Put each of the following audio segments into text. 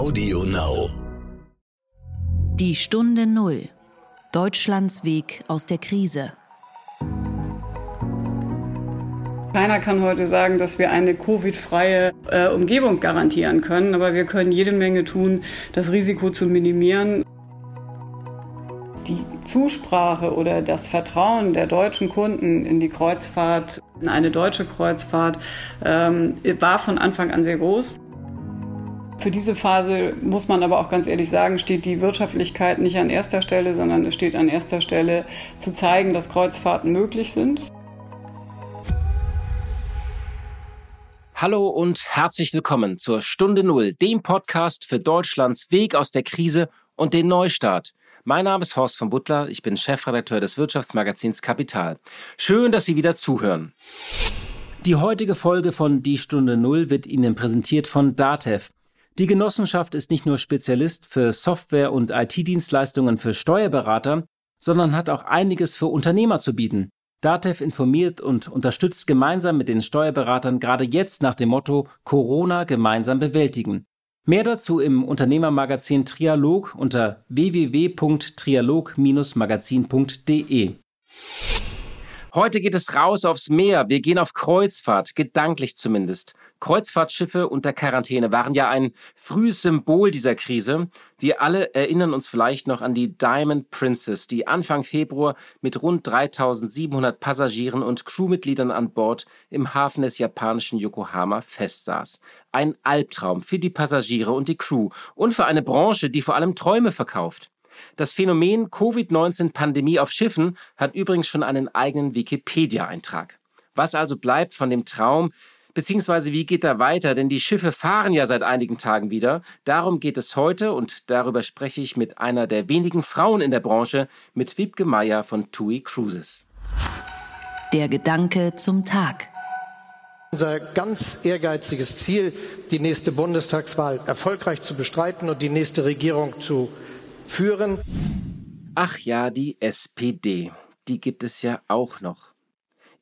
Audio Now. Die Stunde Null. Deutschlands Weg aus der Krise. Keiner kann heute sagen, dass wir eine Covid-freie äh, Umgebung garantieren können, aber wir können jede Menge tun, das Risiko zu minimieren. Die Zusprache oder das Vertrauen der deutschen Kunden in die Kreuzfahrt, in eine deutsche Kreuzfahrt, ähm, war von Anfang an sehr groß. Für diese Phase muss man aber auch ganz ehrlich sagen, steht die Wirtschaftlichkeit nicht an erster Stelle, sondern es steht an erster Stelle zu zeigen, dass Kreuzfahrten möglich sind. Hallo und herzlich willkommen zur Stunde Null, dem Podcast für Deutschlands Weg aus der Krise und den Neustart. Mein Name ist Horst von Butler, ich bin Chefredakteur des Wirtschaftsmagazins Kapital. Schön, dass Sie wieder zuhören. Die heutige Folge von Die Stunde Null wird Ihnen präsentiert von Datev. Die Genossenschaft ist nicht nur Spezialist für Software- und IT-Dienstleistungen für Steuerberater, sondern hat auch einiges für Unternehmer zu bieten. Datev informiert und unterstützt gemeinsam mit den Steuerberatern gerade jetzt nach dem Motto Corona gemeinsam bewältigen. Mehr dazu im Unternehmermagazin Trialog unter www.trialog-magazin.de. Heute geht es raus aufs Meer. Wir gehen auf Kreuzfahrt, gedanklich zumindest. Kreuzfahrtschiffe unter Quarantäne waren ja ein frühes Symbol dieser Krise. Wir alle erinnern uns vielleicht noch an die Diamond Princess, die Anfang Februar mit rund 3700 Passagieren und Crewmitgliedern an Bord im Hafen des japanischen Yokohama festsaß. Ein Albtraum für die Passagiere und die Crew und für eine Branche, die vor allem Träume verkauft. Das Phänomen Covid-19-Pandemie auf Schiffen hat übrigens schon einen eigenen Wikipedia-Eintrag. Was also bleibt von dem Traum, Beziehungsweise wie geht er weiter? Denn die Schiffe fahren ja seit einigen Tagen wieder. Darum geht es heute und darüber spreche ich mit einer der wenigen Frauen in der Branche, mit Wiebke Meyer von TUI Cruises. Der Gedanke zum Tag. Unser ganz ehrgeiziges Ziel, die nächste Bundestagswahl erfolgreich zu bestreiten und die nächste Regierung zu führen. Ach ja, die SPD. Die gibt es ja auch noch.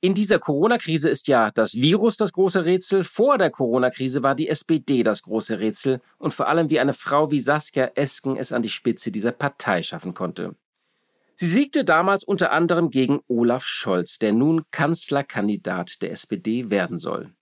In dieser Corona-Krise ist ja das Virus das große Rätsel. Vor der Corona-Krise war die SPD das große Rätsel und vor allem wie eine Frau wie Saskia Esken es an die Spitze dieser Partei schaffen konnte. Sie siegte damals unter anderem gegen Olaf Scholz, der nun Kanzlerkandidat der SPD werden soll.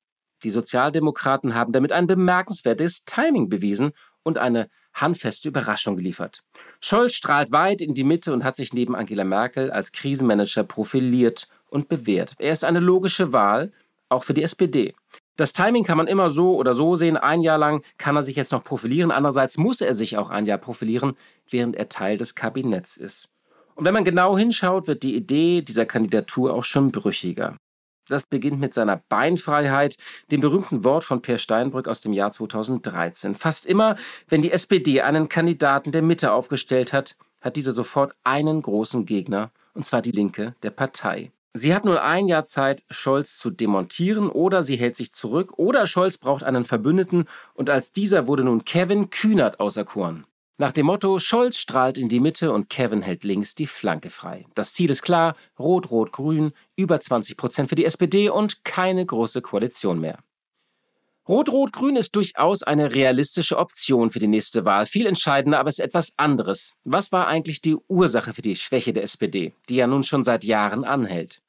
Die Sozialdemokraten haben damit ein bemerkenswertes Timing bewiesen und eine handfeste Überraschung geliefert. Scholz strahlt weit in die Mitte und hat sich neben Angela Merkel als Krisenmanager profiliert und bewährt. Er ist eine logische Wahl, auch für die SPD. Das Timing kann man immer so oder so sehen. Ein Jahr lang kann er sich jetzt noch profilieren. Andererseits muss er sich auch ein Jahr profilieren, während er Teil des Kabinetts ist. Und wenn man genau hinschaut, wird die Idee dieser Kandidatur auch schon brüchiger. Das beginnt mit seiner Beinfreiheit, dem berühmten Wort von Per Steinbrück aus dem Jahr 2013. Fast immer, wenn die SPD einen Kandidaten der Mitte aufgestellt hat, hat dieser sofort einen großen Gegner, und zwar die Linke der Partei. Sie hat nur ein Jahr Zeit, Scholz zu demontieren oder sie hält sich zurück oder Scholz braucht einen Verbündeten und als dieser wurde nun Kevin Kühnert auserkoren. Nach dem Motto Scholz strahlt in die Mitte und Kevin hält links die Flanke frei. Das Ziel ist klar, Rot-Rot-Grün, über 20 Prozent für die SPD und keine große Koalition mehr. Rot-Rot-Grün ist durchaus eine realistische Option für die nächste Wahl. Viel entscheidender, aber ist etwas anderes. Was war eigentlich die Ursache für die Schwäche der SPD, die ja nun schon seit Jahren anhält?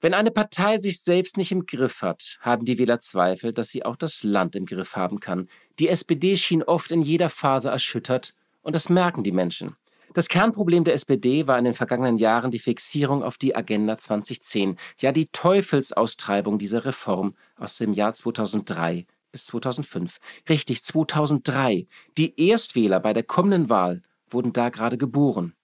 Wenn eine Partei sich selbst nicht im Griff hat, haben die Wähler Zweifel, dass sie auch das Land im Griff haben kann. Die SPD schien oft in jeder Phase erschüttert, und das merken die Menschen. Das Kernproblem der SPD war in den vergangenen Jahren die Fixierung auf die Agenda 2010, ja die Teufelsaustreibung dieser Reform aus dem Jahr 2003 bis 2005. Richtig, 2003. Die Erstwähler bei der kommenden Wahl wurden da gerade geboren.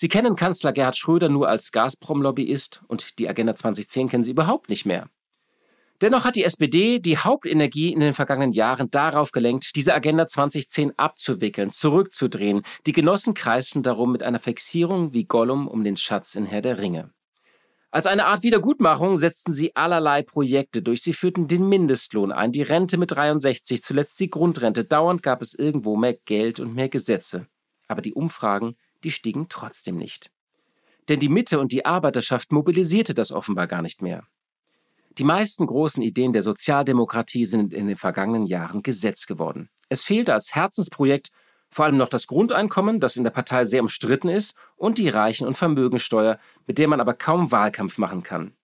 Sie kennen Kanzler Gerhard Schröder nur als Gazprom-Lobbyist und die Agenda 2010 kennen Sie überhaupt nicht mehr. Dennoch hat die SPD die Hauptenergie in den vergangenen Jahren darauf gelenkt, diese Agenda 2010 abzuwickeln, zurückzudrehen. Die Genossen kreisten darum mit einer Fixierung wie Gollum um den Schatz in Herr der Ringe. Als eine Art Wiedergutmachung setzten sie allerlei Projekte durch. Sie führten den Mindestlohn ein, die Rente mit 63, zuletzt die Grundrente. Dauernd gab es irgendwo mehr Geld und mehr Gesetze. Aber die Umfragen die stiegen trotzdem nicht. Denn die Mitte und die Arbeiterschaft mobilisierte das offenbar gar nicht mehr. Die meisten großen Ideen der Sozialdemokratie sind in den vergangenen Jahren Gesetz geworden. Es fehlte als Herzensprojekt vor allem noch das Grundeinkommen, das in der Partei sehr umstritten ist, und die Reichen- und Vermögensteuer, mit der man aber kaum Wahlkampf machen kann.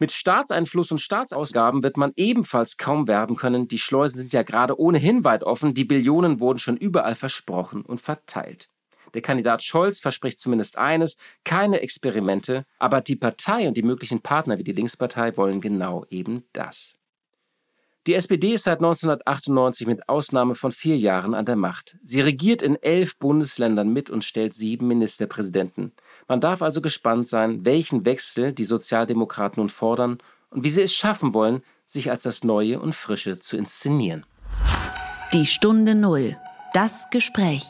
Mit Staatseinfluss und Staatsausgaben wird man ebenfalls kaum werben können. Die Schleusen sind ja gerade ohnehin weit offen. Die Billionen wurden schon überall versprochen und verteilt. Der Kandidat Scholz verspricht zumindest eines, keine Experimente, aber die Partei und die möglichen Partner wie die Linkspartei wollen genau eben das. Die SPD ist seit 1998 mit Ausnahme von vier Jahren an der Macht. Sie regiert in elf Bundesländern mit und stellt sieben Ministerpräsidenten. Man darf also gespannt sein, welchen Wechsel die Sozialdemokraten nun fordern und wie sie es schaffen wollen, sich als das Neue und Frische zu inszenieren. Die Stunde Null. Das Gespräch.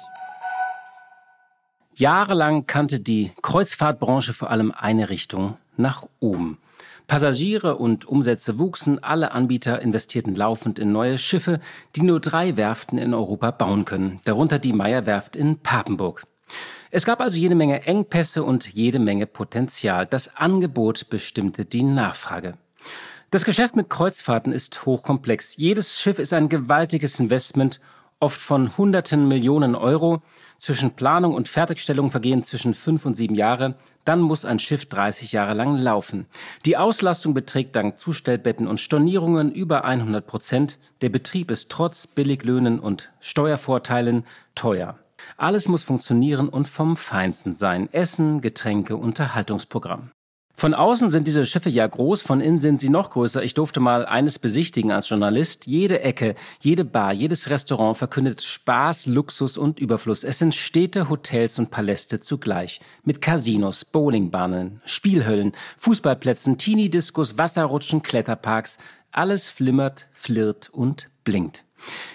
Jahrelang kannte die Kreuzfahrtbranche vor allem eine Richtung nach oben. Passagiere und Umsätze wuchsen, alle Anbieter investierten laufend in neue Schiffe, die nur drei Werften in Europa bauen können, darunter die Meyer-Werft in Papenburg. Es gab also jede Menge Engpässe und jede Menge Potenzial. Das Angebot bestimmte die Nachfrage. Das Geschäft mit Kreuzfahrten ist hochkomplex. Jedes Schiff ist ein gewaltiges Investment oft von hunderten Millionen Euro. Zwischen Planung und Fertigstellung vergehen zwischen fünf und sieben Jahre. Dann muss ein Schiff 30 Jahre lang laufen. Die Auslastung beträgt dank Zustellbetten und Stornierungen über 100 Prozent. Der Betrieb ist trotz Billiglöhnen und Steuervorteilen teuer. Alles muss funktionieren und vom Feinsten sein. Essen, Getränke, Unterhaltungsprogramm. Von außen sind diese Schiffe ja groß, von innen sind sie noch größer. Ich durfte mal eines besichtigen als Journalist. Jede Ecke, jede Bar, jedes Restaurant verkündet Spaß, Luxus und Überfluss. Es sind Städte, Hotels und Paläste zugleich. Mit Casinos, Bowlingbahnen, Spielhöllen, Fußballplätzen, Teenie-Discos, Wasserrutschen, Kletterparks. Alles flimmert, flirrt und blinkt.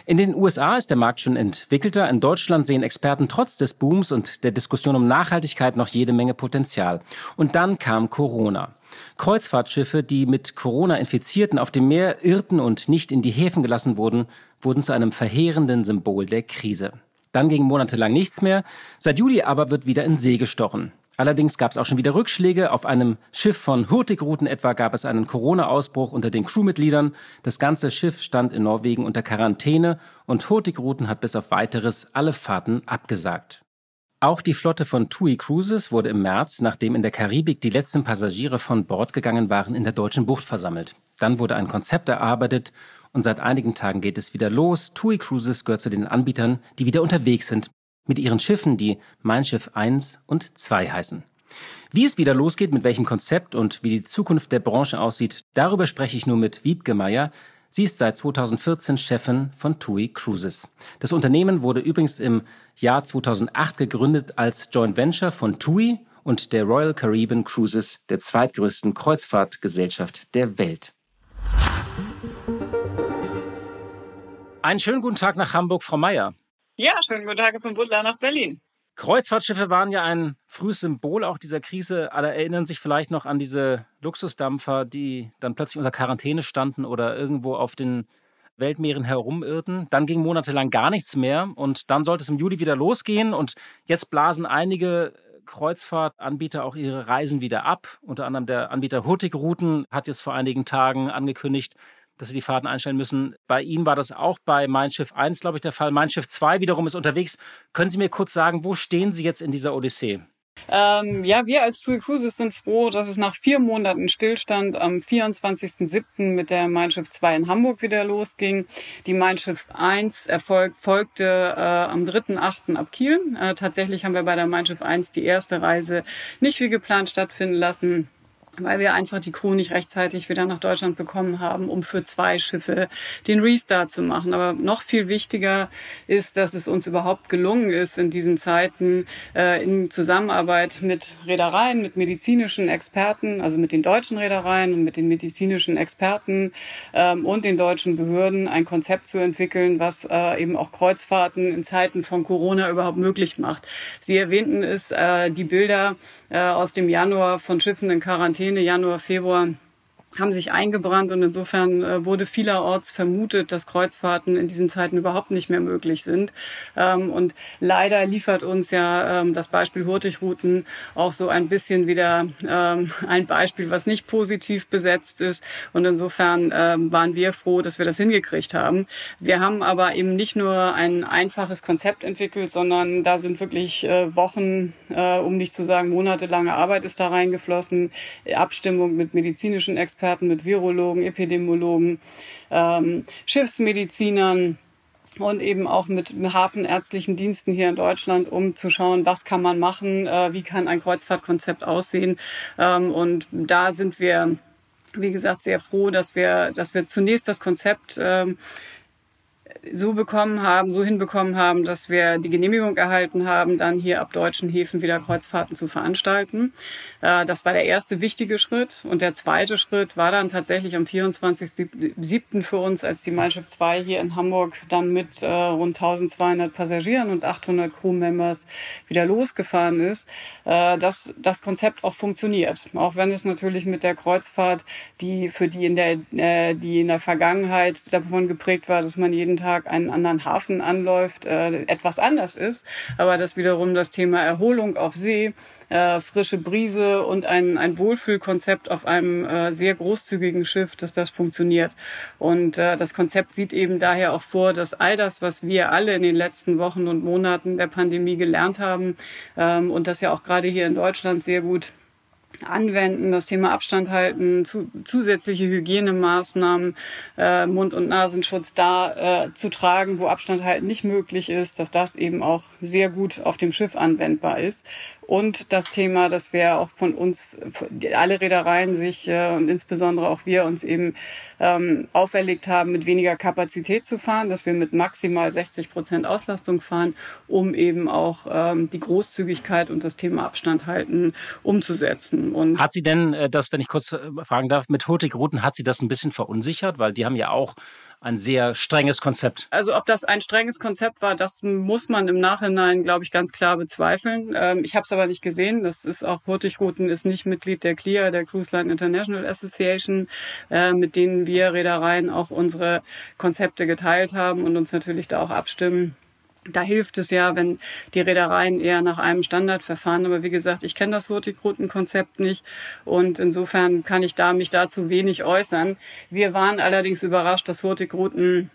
In den USA ist der Markt schon entwickelter. In Deutschland sehen Experten trotz des Booms und der Diskussion um Nachhaltigkeit noch jede Menge Potenzial. Und dann kam Corona. Kreuzfahrtschiffe, die mit Corona Infizierten auf dem Meer irrten und nicht in die Häfen gelassen wurden, wurden zu einem verheerenden Symbol der Krise. Dann ging monatelang nichts mehr. Seit Juli aber wird wieder in See gestochen. Allerdings gab es auch schon wieder Rückschläge. Auf einem Schiff von Hurtigruten etwa gab es einen Corona-Ausbruch unter den Crewmitgliedern. Das ganze Schiff stand in Norwegen unter Quarantäne und Hurtigruten hat bis auf weiteres alle Fahrten abgesagt. Auch die Flotte von TUI Cruises wurde im März, nachdem in der Karibik die letzten Passagiere von Bord gegangen waren, in der deutschen Bucht versammelt. Dann wurde ein Konzept erarbeitet und seit einigen Tagen geht es wieder los. TUI Cruises gehört zu den Anbietern, die wieder unterwegs sind mit ihren Schiffen, die Mein Schiff 1 und 2 heißen. Wie es wieder losgeht, mit welchem Konzept und wie die Zukunft der Branche aussieht, darüber spreche ich nur mit Wiebke Meier. Sie ist seit 2014 Chefin von TUI Cruises. Das Unternehmen wurde übrigens im Jahr 2008 gegründet als Joint Venture von TUI und der Royal Caribbean Cruises, der zweitgrößten Kreuzfahrtgesellschaft der Welt. Einen schönen guten Tag nach Hamburg, Frau Meier. Ja, schönen guten Tag von Butler nach Berlin. Kreuzfahrtschiffe waren ja ein frühes Symbol auch dieser Krise. Alle erinnern sich vielleicht noch an diese Luxusdampfer, die dann plötzlich unter Quarantäne standen oder irgendwo auf den Weltmeeren herumirrten. Dann ging monatelang gar nichts mehr und dann sollte es im Juli wieder losgehen und jetzt blasen einige Kreuzfahrtanbieter auch ihre Reisen wieder ab. Unter anderem der Anbieter Hurtigruten hat jetzt vor einigen Tagen angekündigt, dass sie die Fahrten einstellen müssen. Bei Ihnen war das auch bei Mein Schiff 1, glaube ich, der Fall. Mein Schiff 2 wiederum ist unterwegs. Können Sie mir kurz sagen, wo stehen Sie jetzt in dieser Odyssee? Ähm, ja, wir als TUI Cruises sind froh, dass es nach vier Monaten Stillstand am 24.07. mit der Mein Schiff 2 in Hamburg wieder losging. Die Mein Schiff 1 erfolg, folgte äh, am 3.08. ab Kiel. Äh, tatsächlich haben wir bei der Mein Schiff 1 die erste Reise nicht wie geplant stattfinden lassen weil wir einfach die Crew nicht rechtzeitig wieder nach Deutschland bekommen haben, um für zwei Schiffe den Restart zu machen. Aber noch viel wichtiger ist, dass es uns überhaupt gelungen ist, in diesen Zeiten äh, in Zusammenarbeit mit Reedereien, mit medizinischen Experten, also mit den deutschen Reedereien und mit den medizinischen Experten ähm, und den deutschen Behörden ein Konzept zu entwickeln, was äh, eben auch Kreuzfahrten in Zeiten von Corona überhaupt möglich macht. Sie erwähnten es, äh, die Bilder äh, aus dem Januar von Schiffen in Quarantäne, Januar, Februar haben sich eingebrannt und insofern äh, wurde vielerorts vermutet, dass Kreuzfahrten in diesen Zeiten überhaupt nicht mehr möglich sind. Ähm, und leider liefert uns ja ähm, das Beispiel Hurtigruten auch so ein bisschen wieder ähm, ein Beispiel, was nicht positiv besetzt ist. Und insofern waren wir froh, dass wir das hingekriegt haben. Wir haben aber eben nicht nur ein einfaches Konzept entwickelt, sondern da sind wirklich äh, Wochen, äh, um nicht zu sagen monatelange Arbeit ist da reingeflossen, Abstimmung mit medizinischen Experten Experten, mit Virologen, Epidemiologen, ähm, Schiffsmedizinern und eben auch mit hafenärztlichen Diensten hier in Deutschland, um zu schauen, was kann man machen, äh, wie kann ein Kreuzfahrtkonzept aussehen. Ähm, und da sind wir, wie gesagt, sehr froh, dass wir, dass wir zunächst das Konzept ähm, so bekommen haben, so hinbekommen haben, dass wir die Genehmigung erhalten haben, dann hier ab deutschen Häfen wieder Kreuzfahrten zu veranstalten. Äh, das war der erste wichtige Schritt. Und der zweite Schritt war dann tatsächlich am 24.07. für uns, als die Mein 2 hier in Hamburg dann mit äh, rund 1200 Passagieren und 800 Crewmembers wieder losgefahren ist, äh, dass das Konzept auch funktioniert. Auch wenn es natürlich mit der Kreuzfahrt, die für die in der, die in der Vergangenheit davon geprägt war, dass man jeden Tag Tag einen anderen Hafen anläuft, äh, etwas anders ist. Aber dass wiederum das Thema Erholung auf See, äh, frische Brise und ein, ein Wohlfühlkonzept auf einem äh, sehr großzügigen Schiff, dass das funktioniert. Und äh, das Konzept sieht eben daher auch vor, dass all das, was wir alle in den letzten Wochen und Monaten der Pandemie gelernt haben ähm, und das ja auch gerade hier in Deutschland sehr gut anwenden, das Thema Abstand halten, zu, zusätzliche Hygienemaßnahmen, äh, Mund- und Nasenschutz da äh, zu tragen, wo Abstand halten nicht möglich ist, dass das eben auch sehr gut auf dem Schiff anwendbar ist. Und das Thema, dass wir auch von uns, alle Reedereien sich äh, und insbesondere auch wir uns eben ähm, auferlegt haben, mit weniger Kapazität zu fahren, dass wir mit maximal 60 Prozent Auslastung fahren, um eben auch ähm, die Großzügigkeit und das Thema Abstand halten umzusetzen. Und hat sie denn äh, das, wenn ich kurz äh, fragen darf, mit Hurtigruten, hat sie das ein bisschen verunsichert? Weil die haben ja auch ein sehr strenges Konzept. Also ob das ein strenges Konzept war, das muss man im Nachhinein, glaube ich, ganz klar bezweifeln. Ähm, ich habe aber nicht gesehen. Das ist auch Hurtigruten ist nicht Mitglied der CLIA, der Cruise Line International Association, äh, mit denen wir Reedereien auch unsere Konzepte geteilt haben und uns natürlich da auch abstimmen. Da hilft es ja, wenn die Reedereien eher nach einem Standard verfahren. Aber wie gesagt, ich kenne das Hurtigruten-Konzept nicht und insofern kann ich da mich dazu wenig äußern. Wir waren allerdings überrascht, dass Hurtigruten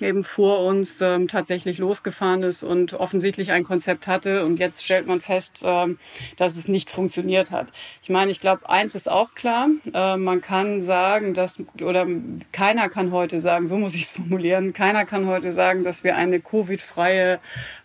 eben vor uns ähm, tatsächlich losgefahren ist und offensichtlich ein Konzept hatte. Und jetzt stellt man fest, ähm, dass es nicht funktioniert hat. Ich meine, ich glaube, eins ist auch klar, äh, man kann sagen, dass oder keiner kann heute sagen, so muss ich es formulieren, keiner kann heute sagen, dass wir eine Covid-freie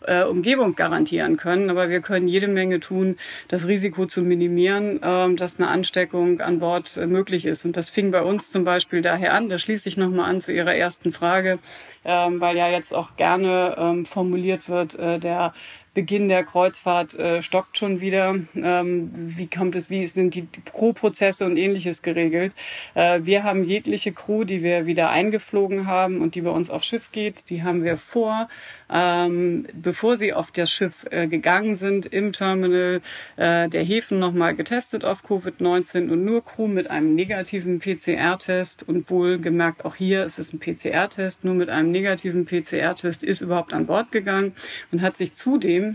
äh, Umgebung garantieren können, aber wir können jede Menge tun, das Risiko zu minimieren, äh, dass eine Ansteckung an Bord äh, möglich ist. Und das fing bei uns zum Beispiel daher an, da schließe ich nochmal an zu Ihrer ersten Frage ähm, weil ja jetzt auch gerne ähm, formuliert wird, äh, der Beginn der Kreuzfahrt äh, stockt schon wieder. Ähm, wie kommt es, wie sind die Crew-Prozesse und ähnliches geregelt? Äh, wir haben jegliche Crew, die wir wieder eingeflogen haben und die bei uns aufs Schiff geht, die haben wir vor, ähm, bevor sie auf das Schiff äh, gegangen sind, im Terminal äh, der Häfen nochmal getestet auf Covid-19 und nur Crew mit einem negativen PCR-Test und wohlgemerkt auch hier ist es ein PCR-Test, nur mit einem negativen PCR-Test ist überhaupt an Bord gegangen und hat sich zudem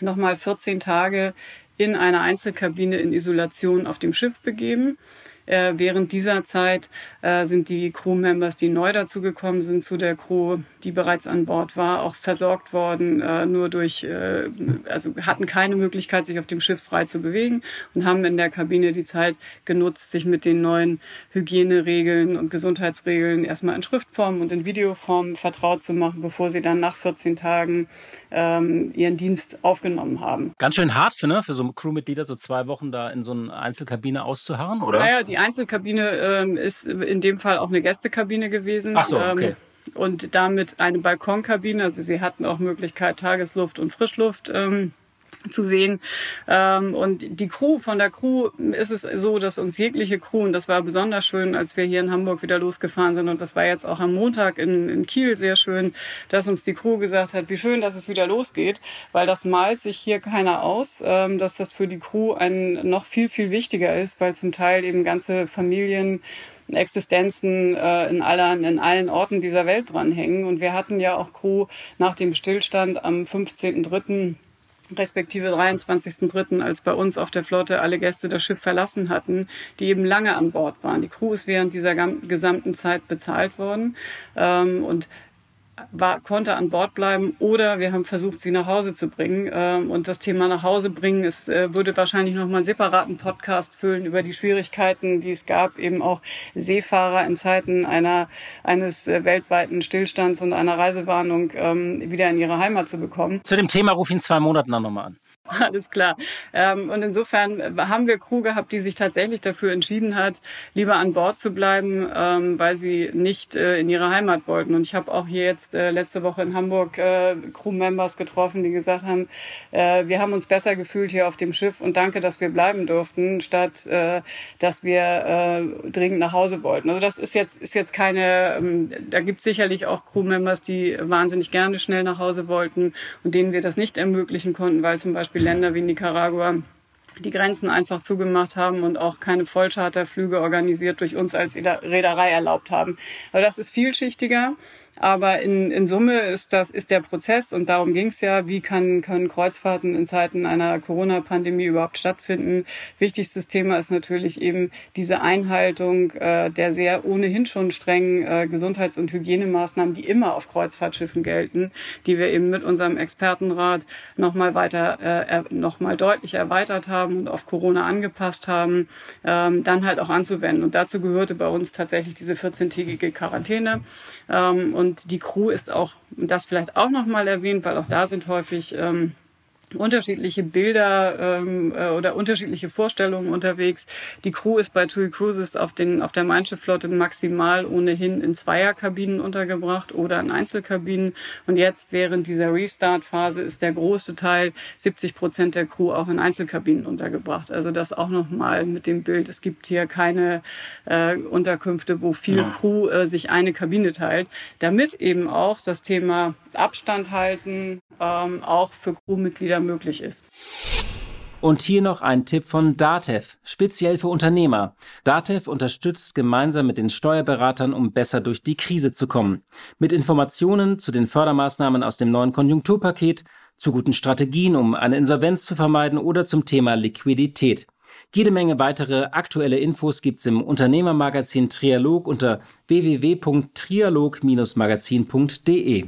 nochmal 14 Tage in einer Einzelkabine in Isolation auf dem Schiff begeben. Äh, während dieser Zeit äh, sind die Crewmembers, die neu dazugekommen sind zu der Crew, die bereits an Bord war, auch versorgt worden, äh, nur durch, äh, also hatten keine Möglichkeit, sich auf dem Schiff frei zu bewegen und haben in der Kabine die Zeit genutzt, sich mit den neuen Hygieneregeln und Gesundheitsregeln erstmal in Schriftform und in Videoform vertraut zu machen, bevor sie dann nach 14 Tagen ähm, ihren Dienst aufgenommen haben. Ganz schön hart für, ne, für so Crewmitglieder, so zwei Wochen da in so einer Einzelkabine auszuharren, oder? Naja, die Einzelkabine ähm, ist in dem Fall auch eine Gästekabine gewesen. Ach so, okay. Ähm, und damit eine Balkonkabine. Also sie hatten auch Möglichkeit, Tagesluft und Frischluft ähm, zu sehen. Ähm, und die Crew, von der Crew ist es so, dass uns jegliche Crew, und das war besonders schön, als wir hier in Hamburg wieder losgefahren sind, und das war jetzt auch am Montag in, in Kiel sehr schön, dass uns die Crew gesagt hat, wie schön, dass es wieder losgeht, weil das malt sich hier keiner aus, ähm, dass das für die Crew ein noch viel, viel wichtiger ist, weil zum Teil eben ganze Familien Existenzen äh, in, allen, in allen Orten dieser Welt dranhängen. Und wir hatten ja auch Crew nach dem Stillstand am 15.03 respektive 23.03., als bei uns auf der Flotte alle Gäste das Schiff verlassen hatten, die eben lange an Bord waren. Die Crew ist während dieser gesamten Zeit bezahlt worden. Ähm, und war, konnte an Bord bleiben oder wir haben versucht, sie nach Hause zu bringen. Ähm, und das Thema nach Hause bringen, es äh, würde wahrscheinlich noch mal einen separaten Podcast füllen über die Schwierigkeiten, die es gab, eben auch Seefahrer in Zeiten einer, eines äh, weltweiten Stillstands und einer Reisewarnung ähm, wieder in ihre Heimat zu bekommen. Zu dem Thema ruf ihn zwei Monaten dann nochmal an. Alles klar. Ähm, und insofern haben wir Crew gehabt, die sich tatsächlich dafür entschieden hat, lieber an Bord zu bleiben, ähm, weil sie nicht äh, in ihre Heimat wollten. Und ich habe auch hier jetzt äh, letzte Woche in Hamburg äh, Crew-Members getroffen, die gesagt haben, wir haben uns besser gefühlt hier auf dem Schiff und danke, dass wir bleiben durften, statt dass wir dringend nach Hause wollten. Also das ist jetzt ist jetzt keine, ähm, da gibt es sicherlich auch Crew-Members, die wahnsinnig gerne schnell nach Hause wollten und denen wir das nicht ermöglichen konnten, weil zum Beispiel Beispiel Länder wie Nicaragua die Grenzen einfach zugemacht haben und auch keine Vollcharterflüge organisiert durch uns als Reederei erlaubt haben. Aber das ist vielschichtiger. Aber in, in Summe ist das ist der Prozess und darum ging es ja, wie kann, können Kreuzfahrten in Zeiten einer Corona-Pandemie überhaupt stattfinden. Wichtigstes Thema ist natürlich eben diese Einhaltung äh, der sehr ohnehin schon strengen äh, Gesundheits- und Hygienemaßnahmen, die immer auf Kreuzfahrtschiffen gelten, die wir eben mit unserem Expertenrat nochmal weiter, äh, nochmal deutlich erweitert haben und auf Corona angepasst haben, ähm, dann halt auch anzuwenden. Und dazu gehörte bei uns tatsächlich diese 14-tägige Quarantäne. Ähm, und die Crew ist auch, das vielleicht auch nochmal erwähnt, weil auch da sind häufig ähm, unterschiedliche Bilder ähm, äh, oder unterschiedliche Vorstellungen unterwegs. Die Crew ist bei TUI Cruises auf, den, auf der Mein Flotte maximal ohnehin in Zweierkabinen untergebracht oder in Einzelkabinen. Und jetzt während dieser Restart-Phase ist der große Teil, 70 Prozent der Crew, auch in Einzelkabinen untergebracht. Also das auch nochmal mit dem Bild. Es gibt hier keine äh, Unterkünfte, wo viel ja. Crew äh, sich eine Kabine teilt, damit eben auch das Thema Abstand halten ähm, auch für Crewmitglieder möglich ist. Und hier noch ein Tipp von Datev, speziell für Unternehmer. Datev unterstützt gemeinsam mit den Steuerberatern, um besser durch die Krise zu kommen. Mit Informationen zu den Fördermaßnahmen aus dem neuen Konjunkturpaket, zu guten Strategien, um eine Insolvenz zu vermeiden oder zum Thema Liquidität. Jede Menge weitere aktuelle Infos gibt's im Unternehmermagazin Trialog unter www.trialog-magazin.de.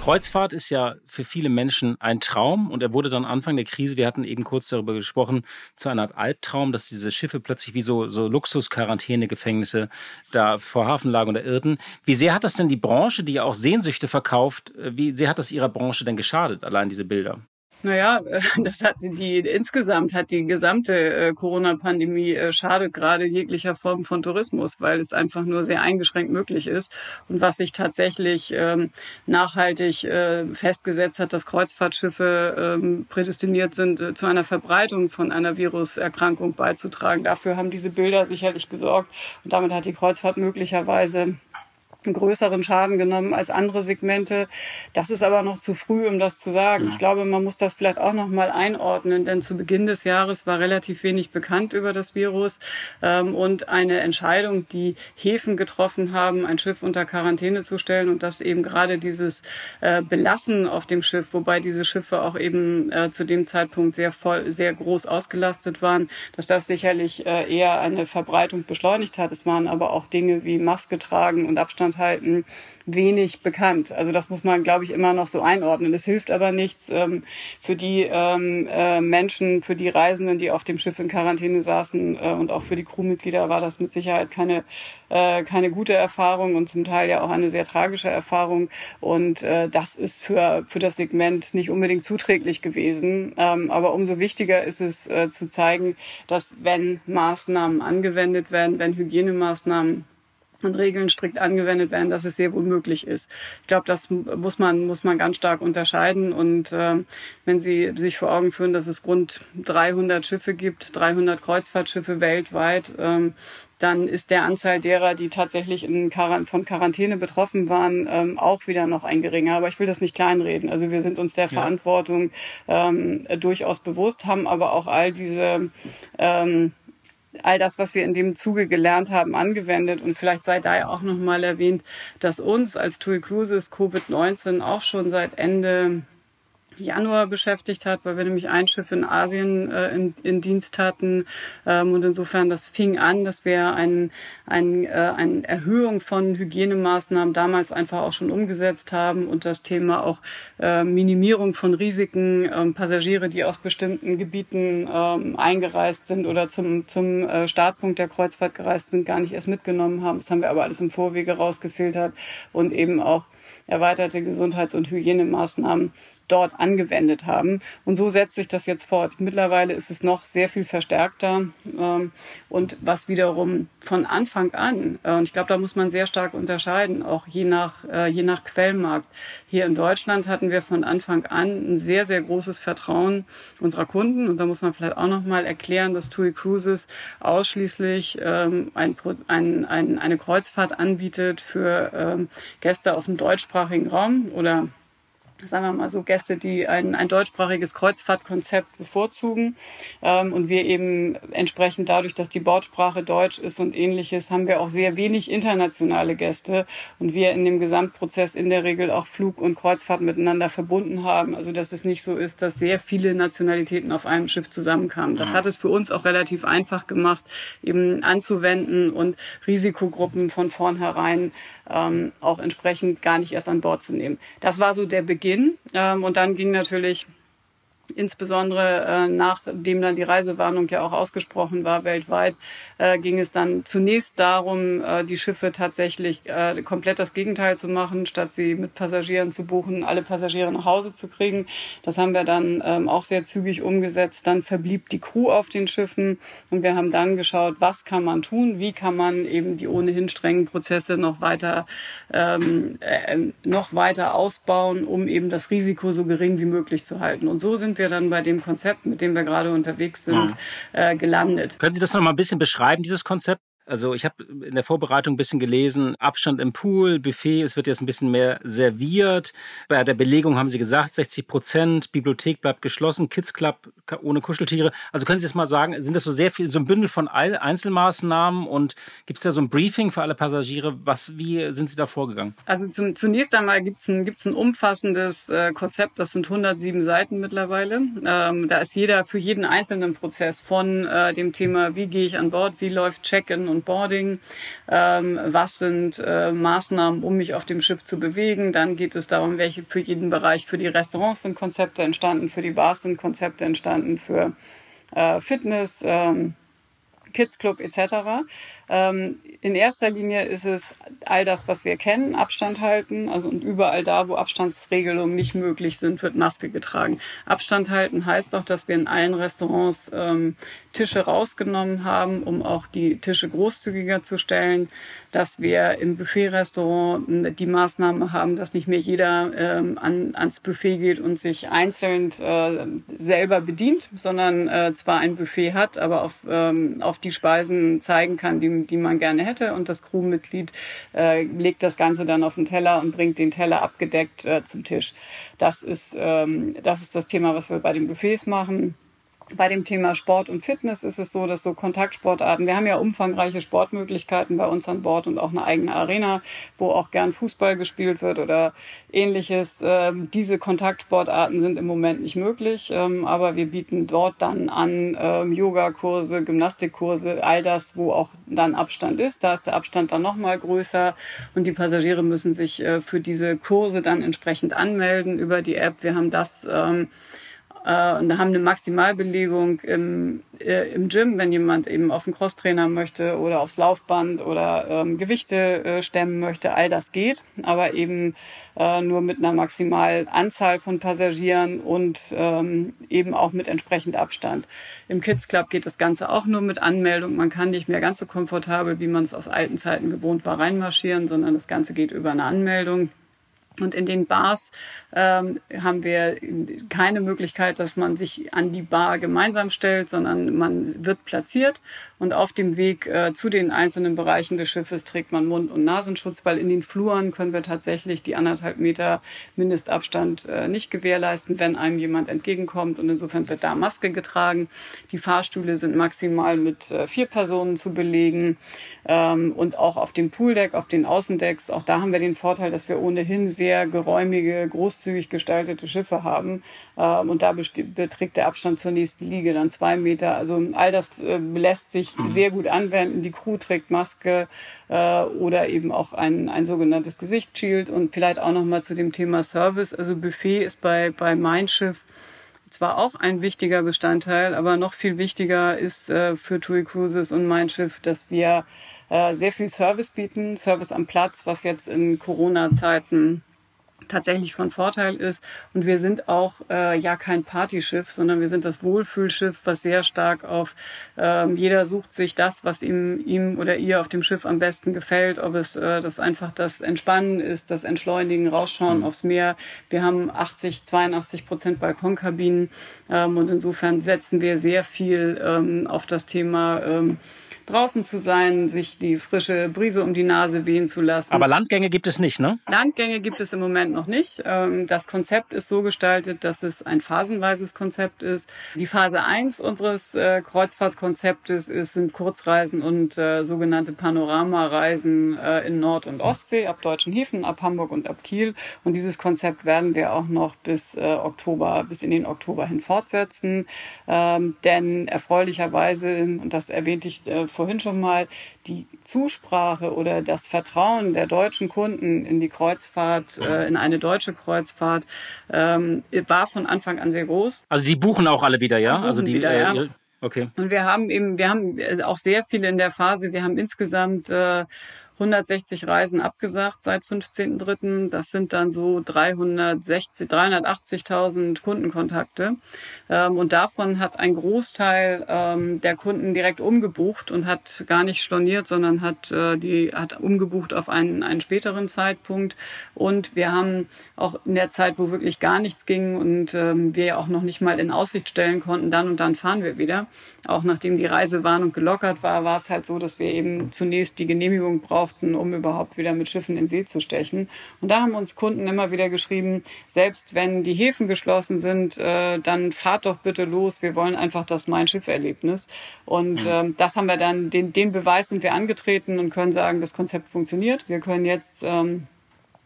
Kreuzfahrt ist ja für viele Menschen ein Traum und er wurde dann Anfang der Krise, wir hatten eben kurz darüber gesprochen, zu einer Art Albtraum, dass diese Schiffe plötzlich wie so, so Luxus-Quarantäne-Gefängnisse da vor Hafen lagen oder irrten. Wie sehr hat das denn die Branche, die ja auch Sehnsüchte verkauft, äh, wie sehr hat das ihrer Branche denn geschadet, allein diese Bilder? Naja, das hat die insgesamt hat die gesamte äh, Corona-Pandemie äh, schadet gerade jeglicher Form von Tourismus, weil es einfach nur sehr eingeschränkt möglich ist. Und was sich tatsächlich ähm, nachhaltig äh, festgesetzt hat, dass Kreuzfahrtschiffe ähm, prädestiniert sind, äh, zu einer Verbreitung von einer Viruserkrankung beizutragen. Dafür haben diese Bilder sicherlich gesorgt. Und damit hat die Kreuzfahrt möglicherweise einen größeren Schaden genommen als andere Segmente. Das ist aber noch zu früh, um das zu sagen. Ich glaube, man muss das vielleicht auch noch mal einordnen, denn zu Beginn des Jahres war relativ wenig bekannt über das Virus ähm, und eine Entscheidung, die Häfen getroffen haben, ein Schiff unter Quarantäne zu stellen und das eben gerade dieses äh, Belassen auf dem Schiff, wobei diese Schiffe auch eben äh, zu dem Zeitpunkt sehr voll, sehr groß ausgelastet waren, dass das sicherlich äh, eher eine Verbreitung beschleunigt hat. Es waren aber auch Dinge wie Maske tragen und Abstand Abstand halten, wenig bekannt. Also das muss man, glaube ich, immer noch so einordnen. Es hilft aber nichts ähm, für die ähm, äh, Menschen, für die Reisenden, die auf dem Schiff in Quarantäne saßen äh, und auch für die Crewmitglieder war das mit Sicherheit keine äh, keine gute Erfahrung und zum Teil ja auch eine sehr tragische Erfahrung. Und äh, das ist für für das Segment nicht unbedingt zuträglich gewesen. Ähm, aber umso wichtiger ist es äh, zu zeigen, dass wenn Maßnahmen angewendet werden, wenn Hygienemaßnahmen und Regeln strikt angewendet werden, dass es sehr wohl möglich ist. Ich glaube, das muss man, muss man ganz stark unterscheiden. Und äh, wenn Sie sich vor Augen führen, dass es rund 300 Schiffe gibt, 300 Kreuzfahrtschiffe weltweit, ähm, dann ist der Anzahl derer, die tatsächlich in Quar von Quarantäne betroffen waren, ähm, auch wieder noch ein geringer. Aber ich will das nicht kleinreden. Also wir sind uns der ja. Verantwortung ähm, durchaus bewusst, haben aber auch all diese ähm, all das, was wir in dem Zuge gelernt haben, angewendet. Und vielleicht sei da ja auch nochmal erwähnt, dass uns als TUI Cruises Covid-19 auch schon seit Ende Januar beschäftigt hat, weil wir nämlich ein Schiff in Asien äh, in, in, Dienst hatten. Ähm, und insofern, das fing an, dass wir ein, ein, äh, eine Erhöhung von Hygienemaßnahmen damals einfach auch schon umgesetzt haben und das Thema auch äh, Minimierung von Risiken, ähm, Passagiere, die aus bestimmten Gebieten ähm, eingereist sind oder zum, zum äh, Startpunkt der Kreuzfahrt gereist sind, gar nicht erst mitgenommen haben. Das haben wir aber alles im Vorwege rausgefiltert und eben auch erweiterte Gesundheits- und Hygienemaßnahmen dort angewendet haben. Und so setzt sich das jetzt fort. Mittlerweile ist es noch sehr viel verstärkter ähm, und was wiederum von Anfang an, äh, und ich glaube, da muss man sehr stark unterscheiden, auch je nach, äh, je nach Quellmarkt. Hier in Deutschland hatten wir von Anfang an ein sehr, sehr großes Vertrauen unserer Kunden. Und da muss man vielleicht auch nochmal erklären, dass TUI Cruises ausschließlich ähm, ein, ein, ein, eine Kreuzfahrt anbietet für ähm, Gäste aus dem deutschsprachigen Raum oder sagen wir mal so, Gäste, die ein, ein deutschsprachiges Kreuzfahrtkonzept bevorzugen. Ähm, und wir eben entsprechend dadurch, dass die Bordsprache Deutsch ist und ähnliches, haben wir auch sehr wenig internationale Gäste. Und wir in dem Gesamtprozess in der Regel auch Flug und Kreuzfahrt miteinander verbunden haben. Also dass es nicht so ist, dass sehr viele Nationalitäten auf einem Schiff zusammenkamen. Das hat es für uns auch relativ einfach gemacht, eben anzuwenden und Risikogruppen von vornherein ähm, auch entsprechend gar nicht erst an Bord zu nehmen. Das war so der Beginn. Ähm, und dann ging natürlich insbesondere äh, nachdem dann die Reisewarnung ja auch ausgesprochen war weltweit, äh, ging es dann zunächst darum, äh, die Schiffe tatsächlich äh, komplett das Gegenteil zu machen, statt sie mit Passagieren zu buchen, alle Passagiere nach Hause zu kriegen. Das haben wir dann ähm, auch sehr zügig umgesetzt. Dann verblieb die Crew auf den Schiffen und wir haben dann geschaut, was kann man tun, wie kann man eben die ohnehin strengen Prozesse noch weiter ähm, äh, noch weiter ausbauen, um eben das Risiko so gering wie möglich zu halten. Und so sind wir dann bei dem Konzept, mit dem wir gerade unterwegs sind, mhm. äh, gelandet. Können Sie das noch mal ein bisschen beschreiben, dieses Konzept? Also ich habe in der Vorbereitung ein bisschen gelesen, Abstand im Pool, Buffet, es wird jetzt ein bisschen mehr serviert. Bei der Belegung haben Sie gesagt, 60 Prozent, Bibliothek bleibt geschlossen, Kids Club ohne Kuscheltiere. Also können Sie jetzt mal sagen, sind das so sehr viel, so ein Bündel von Einzelmaßnahmen und gibt es da so ein Briefing für alle Passagiere? Was, wie sind Sie da vorgegangen? Also zum, zunächst einmal gibt es ein, gibt's ein umfassendes äh, Konzept, das sind 107 Seiten mittlerweile. Ähm, da ist jeder für jeden einzelnen Prozess von äh, dem Thema, wie gehe ich an Bord, wie läuft Check-in und Boarding, ähm, was sind äh, Maßnahmen, um mich auf dem Schiff zu bewegen. Dann geht es darum, welche für jeden Bereich, für die Restaurants sind Konzepte entstanden, für die Bars sind Konzepte entstanden, für äh, Fitness, ähm, Kids Club etc. Ähm, in erster Linie ist es all das, was wir kennen, Abstand halten. Also und überall da, wo Abstandsregelungen nicht möglich sind, wird Maske getragen. Abstand halten heißt auch, dass wir in allen Restaurants ähm, Tische rausgenommen haben, um auch die Tische großzügiger zu stellen, dass wir im Buffet-Restaurant die Maßnahme haben, dass nicht mehr jeder ähm, an, ans Buffet geht und sich einzeln äh, selber bedient, sondern äh, zwar ein Buffet hat, aber auf, ähm, auf die Speisen zeigen kann, die die man gerne hätte. Und das Crewmitglied äh, legt das Ganze dann auf den Teller und bringt den Teller abgedeckt äh, zum Tisch. Das ist, ähm, das ist das Thema, was wir bei den Buffets machen. Bei dem Thema Sport und Fitness ist es so, dass so Kontaktsportarten, wir haben ja umfangreiche Sportmöglichkeiten bei uns an Bord und auch eine eigene Arena, wo auch gern Fußball gespielt wird oder ähnliches. Ähm, diese Kontaktsportarten sind im Moment nicht möglich, ähm, aber wir bieten dort dann an ähm, Yogakurse, Gymnastikkurse, all das, wo auch dann Abstand ist. Da ist der Abstand dann nochmal größer und die Passagiere müssen sich äh, für diese Kurse dann entsprechend anmelden über die App. Wir haben das äh, und haben eine Maximalbelegung im, äh, im Gym, wenn jemand eben auf den Crosstrainer möchte oder aufs Laufband oder ähm, Gewichte äh, stemmen möchte, all das geht, aber eben äh, nur mit einer Maximalanzahl von Passagieren und ähm, eben auch mit entsprechend Abstand. Im Kids Club geht das Ganze auch nur mit Anmeldung. Man kann nicht mehr ganz so komfortabel, wie man es aus alten Zeiten gewohnt war, reinmarschieren, sondern das Ganze geht über eine Anmeldung. Und in den Bars ähm, haben wir keine Möglichkeit, dass man sich an die Bar gemeinsam stellt, sondern man wird platziert und auf dem Weg äh, zu den einzelnen Bereichen des Schiffes trägt man Mund- und Nasenschutz, weil in den Fluren können wir tatsächlich die anderthalb Meter Mindestabstand äh, nicht gewährleisten, wenn einem jemand entgegenkommt. Und insofern wird da Maske getragen. Die Fahrstühle sind maximal mit äh, vier Personen zu belegen. Ähm, und auch auf dem Pooldeck, auf den Außendecks, auch da haben wir den Vorteil, dass wir ohnehin sehr geräumige, großzügig gestaltete Schiffe haben. Ähm, und da beträgt der Abstand zur nächsten Liege dann zwei Meter. Also all das äh, lässt sich mhm. sehr gut anwenden. Die Crew trägt Maske äh, oder eben auch ein, ein sogenanntes Gesichtsschild. Und vielleicht auch nochmal zu dem Thema Service. Also Buffet ist bei, bei Mein Schiff zwar auch ein wichtiger Bestandteil, aber noch viel wichtiger ist äh, für TUI Cruises und Mein Schiff, dass wir äh, sehr viel Service bieten, Service am Platz, was jetzt in Corona-Zeiten tatsächlich von Vorteil ist. Und wir sind auch äh, ja kein Partyschiff, sondern wir sind das Wohlfühlschiff, was sehr stark auf ähm, jeder sucht sich das, was ihm, ihm oder ihr auf dem Schiff am besten gefällt, ob es äh, das einfach das Entspannen ist, das Entschleunigen, rausschauen mhm. aufs Meer. Wir haben 80, 82 Prozent Balkonkabinen ähm, und insofern setzen wir sehr viel ähm, auf das Thema ähm, draußen zu sein, sich die frische Brise um die Nase wehen zu lassen. Aber Landgänge gibt es nicht, ne? Landgänge gibt es im Moment noch nicht. Ähm, das Konzept ist so gestaltet, dass es ein phasenweises Konzept ist. Die Phase 1 unseres äh, Kreuzfahrtkonzeptes ist, sind Kurzreisen und äh, sogenannte Panoramareisen äh, in Nord- und Ostsee, ab deutschen Häfen, ab Hamburg und ab Kiel. Und dieses Konzept werden wir auch noch bis Oktober, bis in den Oktober hin fortsetzen. Ähm, denn erfreulicherweise, und das erwähnte ich vorhin schon mal, die Zusprache oder das Vertrauen der deutschen Kunden in die Kreuzfahrt, äh, in eine deutsche Kreuzfahrt, ähm, war von Anfang an sehr groß. Also die buchen auch alle wieder, ja? also die, wieder, äh, ja. Okay. Und wir haben eben, wir haben äh, auch sehr viele in der Phase. Wir haben insgesamt äh, 160 Reisen abgesagt seit 15.3. Das sind dann so 360, 380.000 Kundenkontakte. Ähm, und davon hat ein Großteil ähm, der Kunden direkt umgebucht und hat gar nicht storniert, sondern hat äh, die hat umgebucht auf einen, einen späteren Zeitpunkt. Und wir haben auch in der Zeit, wo wirklich gar nichts ging und ähm, wir auch noch nicht mal in Aussicht stellen konnten, dann und dann fahren wir wieder. Auch nachdem die Reisewarnung gelockert war, war es halt so, dass wir eben zunächst die Genehmigung brauchten brauchten, um überhaupt wieder mit Schiffen in See zu stechen. Und da haben uns Kunden immer wieder geschrieben, selbst wenn die Häfen geschlossen sind, äh, dann fahrt doch bitte los. Wir wollen einfach das Mein-Schiff-Erlebnis. Und mhm. ähm, das haben wir dann, den, den Beweis sind wir angetreten und können sagen, das Konzept funktioniert. Wir können jetzt ähm,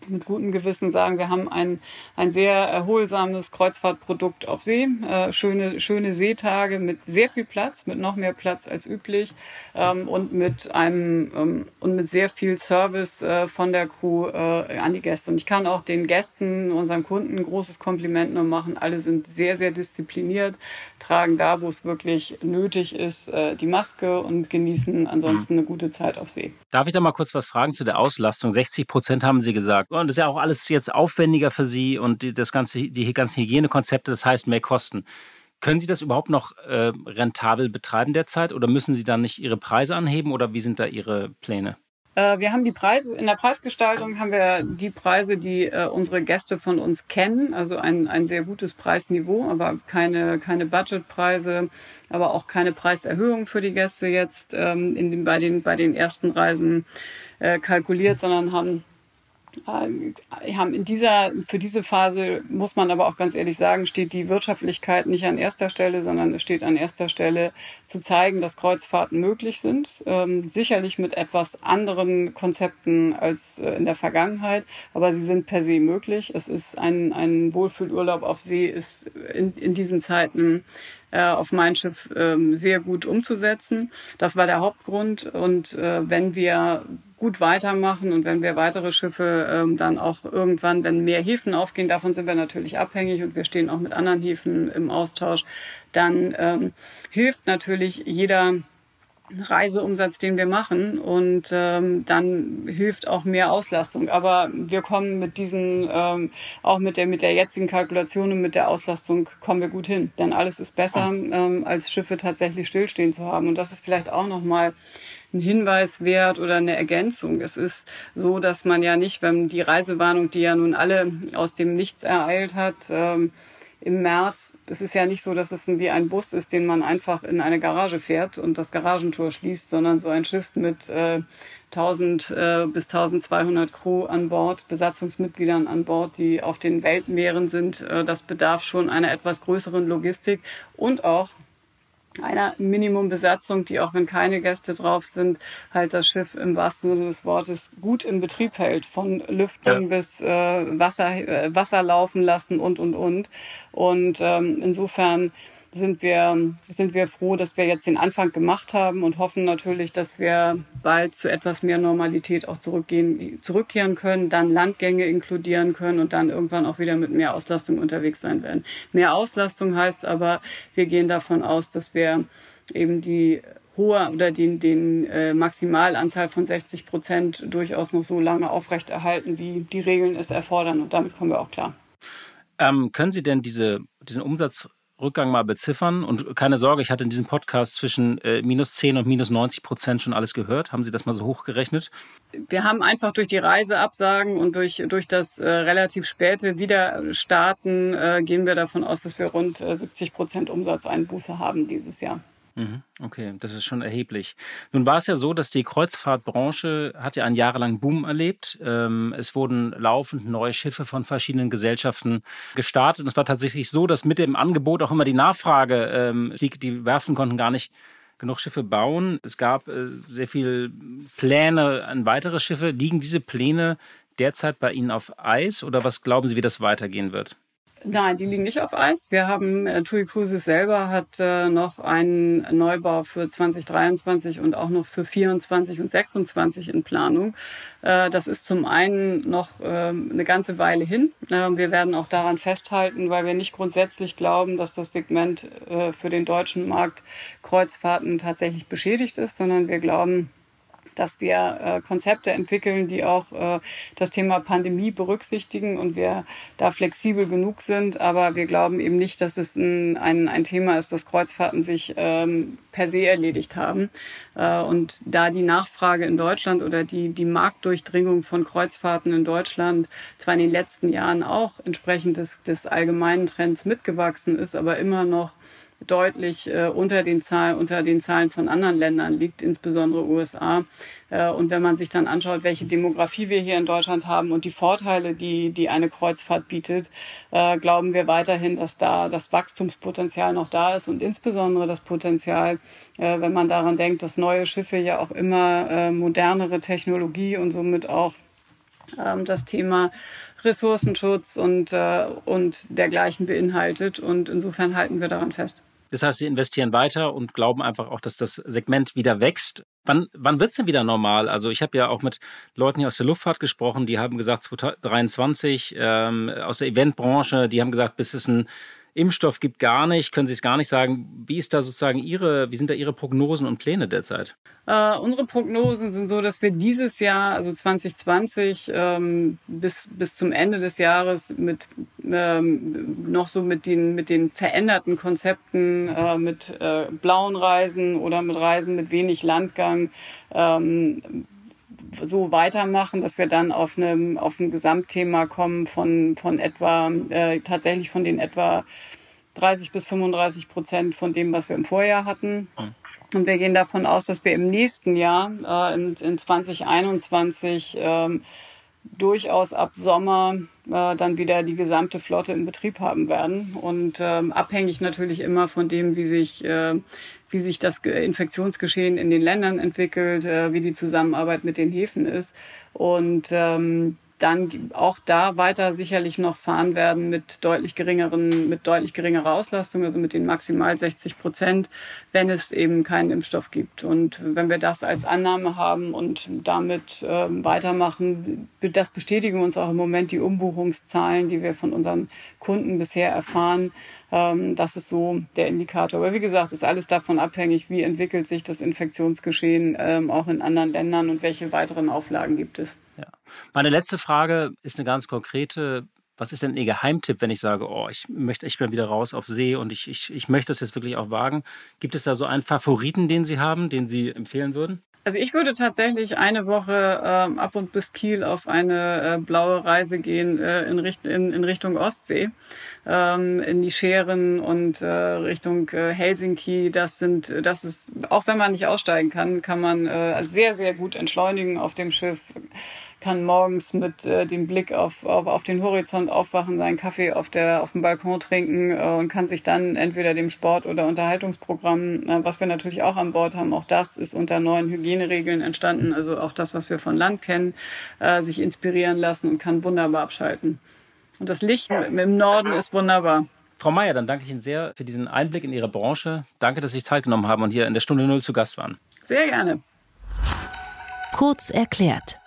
mit gutem Gewissen sagen, wir haben ein, ein sehr erholsames Kreuzfahrtprodukt auf See, äh, schöne, schöne Seetage mit sehr viel Platz, mit noch mehr Platz als üblich ähm, und mit einem ähm, und mit sehr viel Service äh, von der Crew äh, an die Gäste. Und ich kann auch den Gästen, unseren Kunden ein großes Kompliment nur machen. Alle sind sehr, sehr diszipliniert, tragen da, wo es wirklich nötig ist, äh, die Maske und genießen ansonsten mhm. eine gute Zeit auf See. Darf ich da mal kurz was fragen zu der Auslastung? 60 Prozent haben Sie gesagt. Und das ist ja auch alles jetzt aufwendiger für Sie und das ganze, die ganzen Hygienekonzepte, das heißt mehr Kosten. Können Sie das überhaupt noch äh, rentabel betreiben derzeit oder müssen Sie dann nicht Ihre Preise anheben oder wie sind da Ihre Pläne? Äh, wir haben die Preise, in der Preisgestaltung haben wir die Preise, die äh, unsere Gäste von uns kennen, also ein, ein sehr gutes Preisniveau, aber keine, keine Budgetpreise, aber auch keine Preiserhöhung für die Gäste jetzt ähm, in den, bei, den, bei den ersten Reisen äh, kalkuliert, sondern haben haben in dieser, für diese Phase muss man aber auch ganz ehrlich sagen, steht die Wirtschaftlichkeit nicht an erster Stelle, sondern es steht an erster Stelle zu zeigen, dass Kreuzfahrten möglich sind. Ähm, sicherlich mit etwas anderen Konzepten als äh, in der Vergangenheit, aber sie sind per se möglich. Es ist ein, ein Wohlfühlurlaub auf See ist in, in diesen Zeiten äh, auf mein Schiff äh, sehr gut umzusetzen. Das war der Hauptgrund. Und äh, wenn wir gut weitermachen und wenn wir weitere Schiffe ähm, dann auch irgendwann, wenn mehr Häfen aufgehen, davon sind wir natürlich abhängig und wir stehen auch mit anderen Häfen im Austausch, dann ähm, hilft natürlich jeder Reiseumsatz, den wir machen und ähm, dann hilft auch mehr Auslastung. Aber wir kommen mit diesen, ähm, auch mit der mit der jetzigen Kalkulation und mit der Auslastung kommen wir gut hin. Denn alles ist besser, ähm, als Schiffe tatsächlich stillstehen zu haben. Und das ist vielleicht auch nochmal ein Hinweis wert oder eine Ergänzung. Es ist so, dass man ja nicht, wenn die Reisewarnung, die ja nun alle aus dem Nichts ereilt hat, ähm, im März, es ist ja nicht so, dass es wie ein Bus ist, den man einfach in eine Garage fährt und das Garagentor schließt, sondern so ein Schiff mit äh, 1000 äh, bis 1200 Crew an Bord, Besatzungsmitgliedern an Bord, die auf den Weltmeeren sind. Äh, das bedarf schon einer etwas größeren Logistik und auch einer Minimumbesatzung, die auch wenn keine Gäste drauf sind, halt das Schiff im wahrsten Sinne des Wortes gut in Betrieb hält, von Lüftung ja. bis äh, Wasser, äh, Wasser laufen lassen und und und. Und ähm, insofern sind wir, sind wir froh, dass wir jetzt den Anfang gemacht haben und hoffen natürlich, dass wir bald zu etwas mehr Normalität auch zurückgehen, zurückkehren können, dann Landgänge inkludieren können und dann irgendwann auch wieder mit mehr Auslastung unterwegs sein werden. Mehr Auslastung heißt aber, wir gehen davon aus, dass wir eben die hohe oder den, den äh, Maximalanzahl von 60 Prozent durchaus noch so lange aufrechterhalten, wie die Regeln es erfordern. Und damit kommen wir auch klar. Ähm, können Sie denn diese, diesen Umsatz Rückgang mal beziffern. Und keine Sorge, ich hatte in diesem Podcast zwischen äh, minus 10 und minus 90 Prozent schon alles gehört. Haben Sie das mal so hochgerechnet? Wir haben einfach durch die Reiseabsagen und durch, durch das äh, relativ späte Wiederstarten äh, gehen wir davon aus, dass wir rund 70 äh, Prozent Umsatzeinbuße haben dieses Jahr. Mhm. Okay, das ist schon erheblich. Nun war es ja so, dass die Kreuzfahrtbranche hat ja einen jahrelangen Boom erlebt. Ähm, es wurden laufend neue Schiffe von verschiedenen Gesellschaften gestartet. Und es war tatsächlich so, dass mit dem Angebot auch immer die Nachfrage ähm, stieg. Die Werften konnten gar nicht genug Schiffe bauen. Es gab äh, sehr viele Pläne an weitere Schiffe. Liegen diese Pläne derzeit bei Ihnen auf Eis oder was glauben Sie, wie das weitergehen wird? Nein, die liegen nicht auf Eis. Wir haben, äh, TUI Cruises selber hat äh, noch einen Neubau für 2023 und auch noch für 24 und 26 in Planung. Äh, das ist zum einen noch äh, eine ganze Weile hin. Äh, wir werden auch daran festhalten, weil wir nicht grundsätzlich glauben, dass das Segment äh, für den deutschen Markt Kreuzfahrten tatsächlich beschädigt ist, sondern wir glauben, dass wir äh, Konzepte entwickeln, die auch äh, das Thema Pandemie berücksichtigen und wir da flexibel genug sind. Aber wir glauben eben nicht, dass es ein, ein, ein Thema ist, dass Kreuzfahrten sich ähm, per se erledigt haben. Äh, und da die Nachfrage in Deutschland oder die, die Marktdurchdringung von Kreuzfahrten in Deutschland zwar in den letzten Jahren auch entsprechend des, des allgemeinen Trends mitgewachsen ist, aber immer noch deutlich äh, unter den Zahlen, unter den Zahlen von anderen Ländern liegt, insbesondere USA. Äh, und wenn man sich dann anschaut, welche Demografie wir hier in Deutschland haben und die Vorteile, die, die eine Kreuzfahrt bietet, äh, glauben wir weiterhin, dass da das Wachstumspotenzial noch da ist und insbesondere das Potenzial, äh, wenn man daran denkt, dass neue Schiffe ja auch immer äh, modernere Technologie und somit auch ähm, das Thema Ressourcenschutz und, äh, und dergleichen beinhaltet. Und insofern halten wir daran fest. Das heißt, Sie investieren weiter und glauben einfach auch, dass das Segment wieder wächst. Wann, wann wird es denn wieder normal? Also ich habe ja auch mit Leuten hier aus der Luftfahrt gesprochen, die haben gesagt 2023, ähm, aus der Eventbranche, die haben gesagt, bis es ein Impfstoff gibt gar nicht, können Sie es gar nicht sagen. Wie ist da sozusagen Ihre, wie sind da Ihre Prognosen und Pläne derzeit? Äh, unsere Prognosen sind so, dass wir dieses Jahr, also 2020, ähm, bis, bis zum Ende des Jahres mit ähm, noch so mit den, mit den veränderten Konzepten, äh, mit äh, blauen Reisen oder mit Reisen mit wenig Landgang, ähm, so weitermachen, dass wir dann auf einem auf ein Gesamtthema kommen von von etwa äh, tatsächlich von den etwa 30 bis 35 Prozent von dem, was wir im Vorjahr hatten. Mhm. Und wir gehen davon aus, dass wir im nächsten Jahr, äh, in, in 2021, ähm, durchaus ab Sommer äh, dann wieder die gesamte Flotte in Betrieb haben werden. Und ähm, abhängig natürlich immer von dem, wie sich, äh, wie sich das Infektionsgeschehen in den Ländern entwickelt, äh, wie die Zusammenarbeit mit den Häfen ist. Und ähm, dann auch da weiter sicherlich noch fahren werden mit deutlich geringeren, mit deutlich geringerer Auslastung, also mit den maximal 60 Prozent, wenn es eben keinen Impfstoff gibt. Und wenn wir das als Annahme haben und damit äh, weitermachen, das bestätigen uns auch im Moment die Umbuchungszahlen, die wir von unseren Kunden bisher erfahren. Ähm, das ist so der Indikator. Aber wie gesagt, ist alles davon abhängig, wie entwickelt sich das Infektionsgeschehen ähm, auch in anderen Ländern und welche weiteren Auflagen gibt es. Ja. Meine letzte Frage ist eine ganz konkrete. Was ist denn Ihr Geheimtipp, wenn ich sage, oh, ich möchte echt mal wieder raus auf See und ich, ich, ich möchte das jetzt wirklich auch wagen? Gibt es da so einen Favoriten, den Sie haben, den Sie empfehlen würden? Also ich würde tatsächlich eine Woche ähm, ab und bis Kiel auf eine äh, blaue Reise gehen äh, in, Richt in, in Richtung Ostsee ähm, in die Scheren und äh, Richtung äh, Helsinki. Das sind, das ist, auch wenn man nicht aussteigen kann, kann man äh, sehr, sehr gut entschleunigen auf dem Schiff kann morgens mit äh, dem Blick auf, auf, auf den Horizont aufwachen, seinen Kaffee auf, der, auf dem Balkon trinken äh, und kann sich dann entweder dem Sport- oder Unterhaltungsprogramm, äh, was wir natürlich auch an Bord haben, auch das ist unter neuen Hygieneregeln entstanden, also auch das, was wir von Land kennen, äh, sich inspirieren lassen und kann wunderbar abschalten. Und das Licht im Norden ist wunderbar. Frau Meier, dann danke ich Ihnen sehr für diesen Einblick in Ihre Branche. Danke, dass Sie sich Zeit genommen haben und hier in der Stunde Null zu Gast waren. Sehr gerne. Kurz erklärt.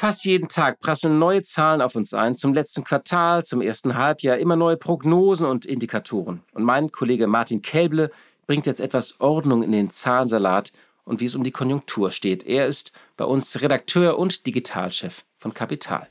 Fast jeden Tag prasseln neue Zahlen auf uns ein, zum letzten Quartal, zum ersten Halbjahr, immer neue Prognosen und Indikatoren. Und mein Kollege Martin Kelble bringt jetzt etwas Ordnung in den Zahlensalat und wie es um die Konjunktur steht. Er ist bei uns Redakteur und Digitalchef von Kapital.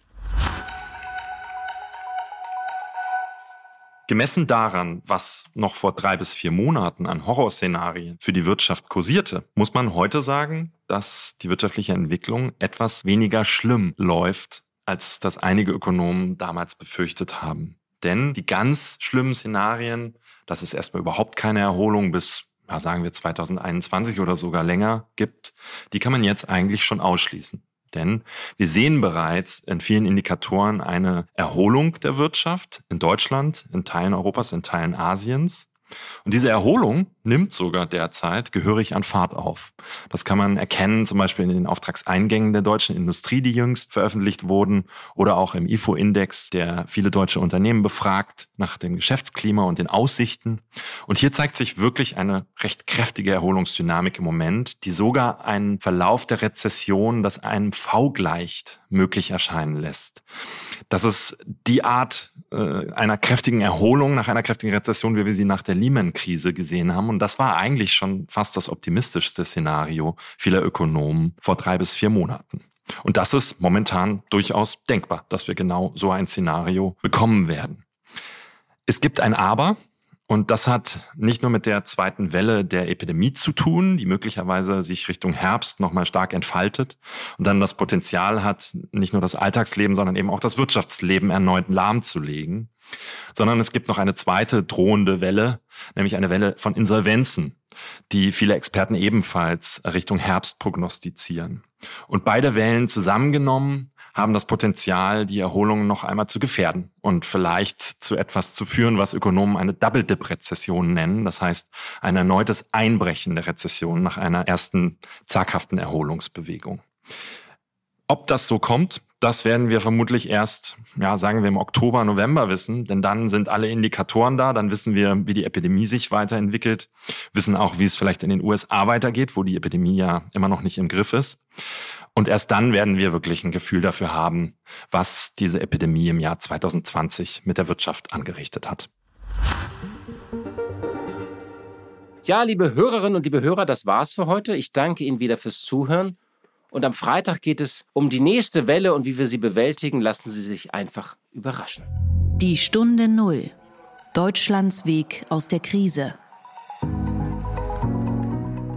Gemessen daran, was noch vor drei bis vier Monaten an Horrorszenarien für die Wirtschaft kursierte, muss man heute sagen, dass die wirtschaftliche Entwicklung etwas weniger schlimm läuft, als das einige Ökonomen damals befürchtet haben. Denn die ganz schlimmen Szenarien, dass es erstmal überhaupt keine Erholung bis, sagen wir 2021 oder sogar länger gibt, die kann man jetzt eigentlich schon ausschließen. Denn wir sehen bereits in vielen Indikatoren eine Erholung der Wirtschaft in Deutschland, in Teilen Europas, in Teilen Asiens. Und diese Erholung nimmt sogar derzeit gehörig an Fahrt auf. Das kann man erkennen, zum Beispiel in den Auftragseingängen der deutschen Industrie, die jüngst veröffentlicht wurden, oder auch im IFO-Index, der viele deutsche Unternehmen befragt nach dem Geschäftsklima und den Aussichten. Und hier zeigt sich wirklich eine recht kräftige Erholungsdynamik im Moment, die sogar einen Verlauf der Rezession, das einem V gleicht, möglich erscheinen lässt. Das ist die Art äh, einer kräftigen Erholung nach einer kräftigen Rezession, wie wir sie nach der Lehman-Krise gesehen haben. Und das war eigentlich schon fast das optimistischste Szenario vieler Ökonomen vor drei bis vier Monaten. Und das ist momentan durchaus denkbar, dass wir genau so ein Szenario bekommen werden. Es gibt ein Aber, und das hat nicht nur mit der zweiten Welle der Epidemie zu tun, die möglicherweise sich Richtung Herbst nochmal stark entfaltet und dann das Potenzial hat, nicht nur das Alltagsleben, sondern eben auch das Wirtschaftsleben erneut lahmzulegen, sondern es gibt noch eine zweite drohende Welle, nämlich eine Welle von Insolvenzen, die viele Experten ebenfalls Richtung Herbst prognostizieren. Und beide Wellen zusammengenommen haben das Potenzial, die Erholung noch einmal zu gefährden und vielleicht zu etwas zu führen, was Ökonomen eine Double-Dip-Rezession nennen. Das heißt, ein erneutes Einbrechen der Rezession nach einer ersten zaghaften Erholungsbewegung. Ob das so kommt, das werden wir vermutlich erst, ja, sagen wir im Oktober, November wissen, denn dann sind alle Indikatoren da, dann wissen wir, wie die Epidemie sich weiterentwickelt, wissen auch, wie es vielleicht in den USA weitergeht, wo die Epidemie ja immer noch nicht im Griff ist. Und erst dann werden wir wirklich ein Gefühl dafür haben, was diese Epidemie im Jahr 2020 mit der Wirtschaft angerichtet hat. Ja, liebe Hörerinnen und liebe Hörer, das war's für heute. Ich danke Ihnen wieder fürs Zuhören. Und am Freitag geht es um die nächste Welle und wie wir sie bewältigen. Lassen Sie sich einfach überraschen. Die Stunde Null. Deutschlands Weg aus der Krise.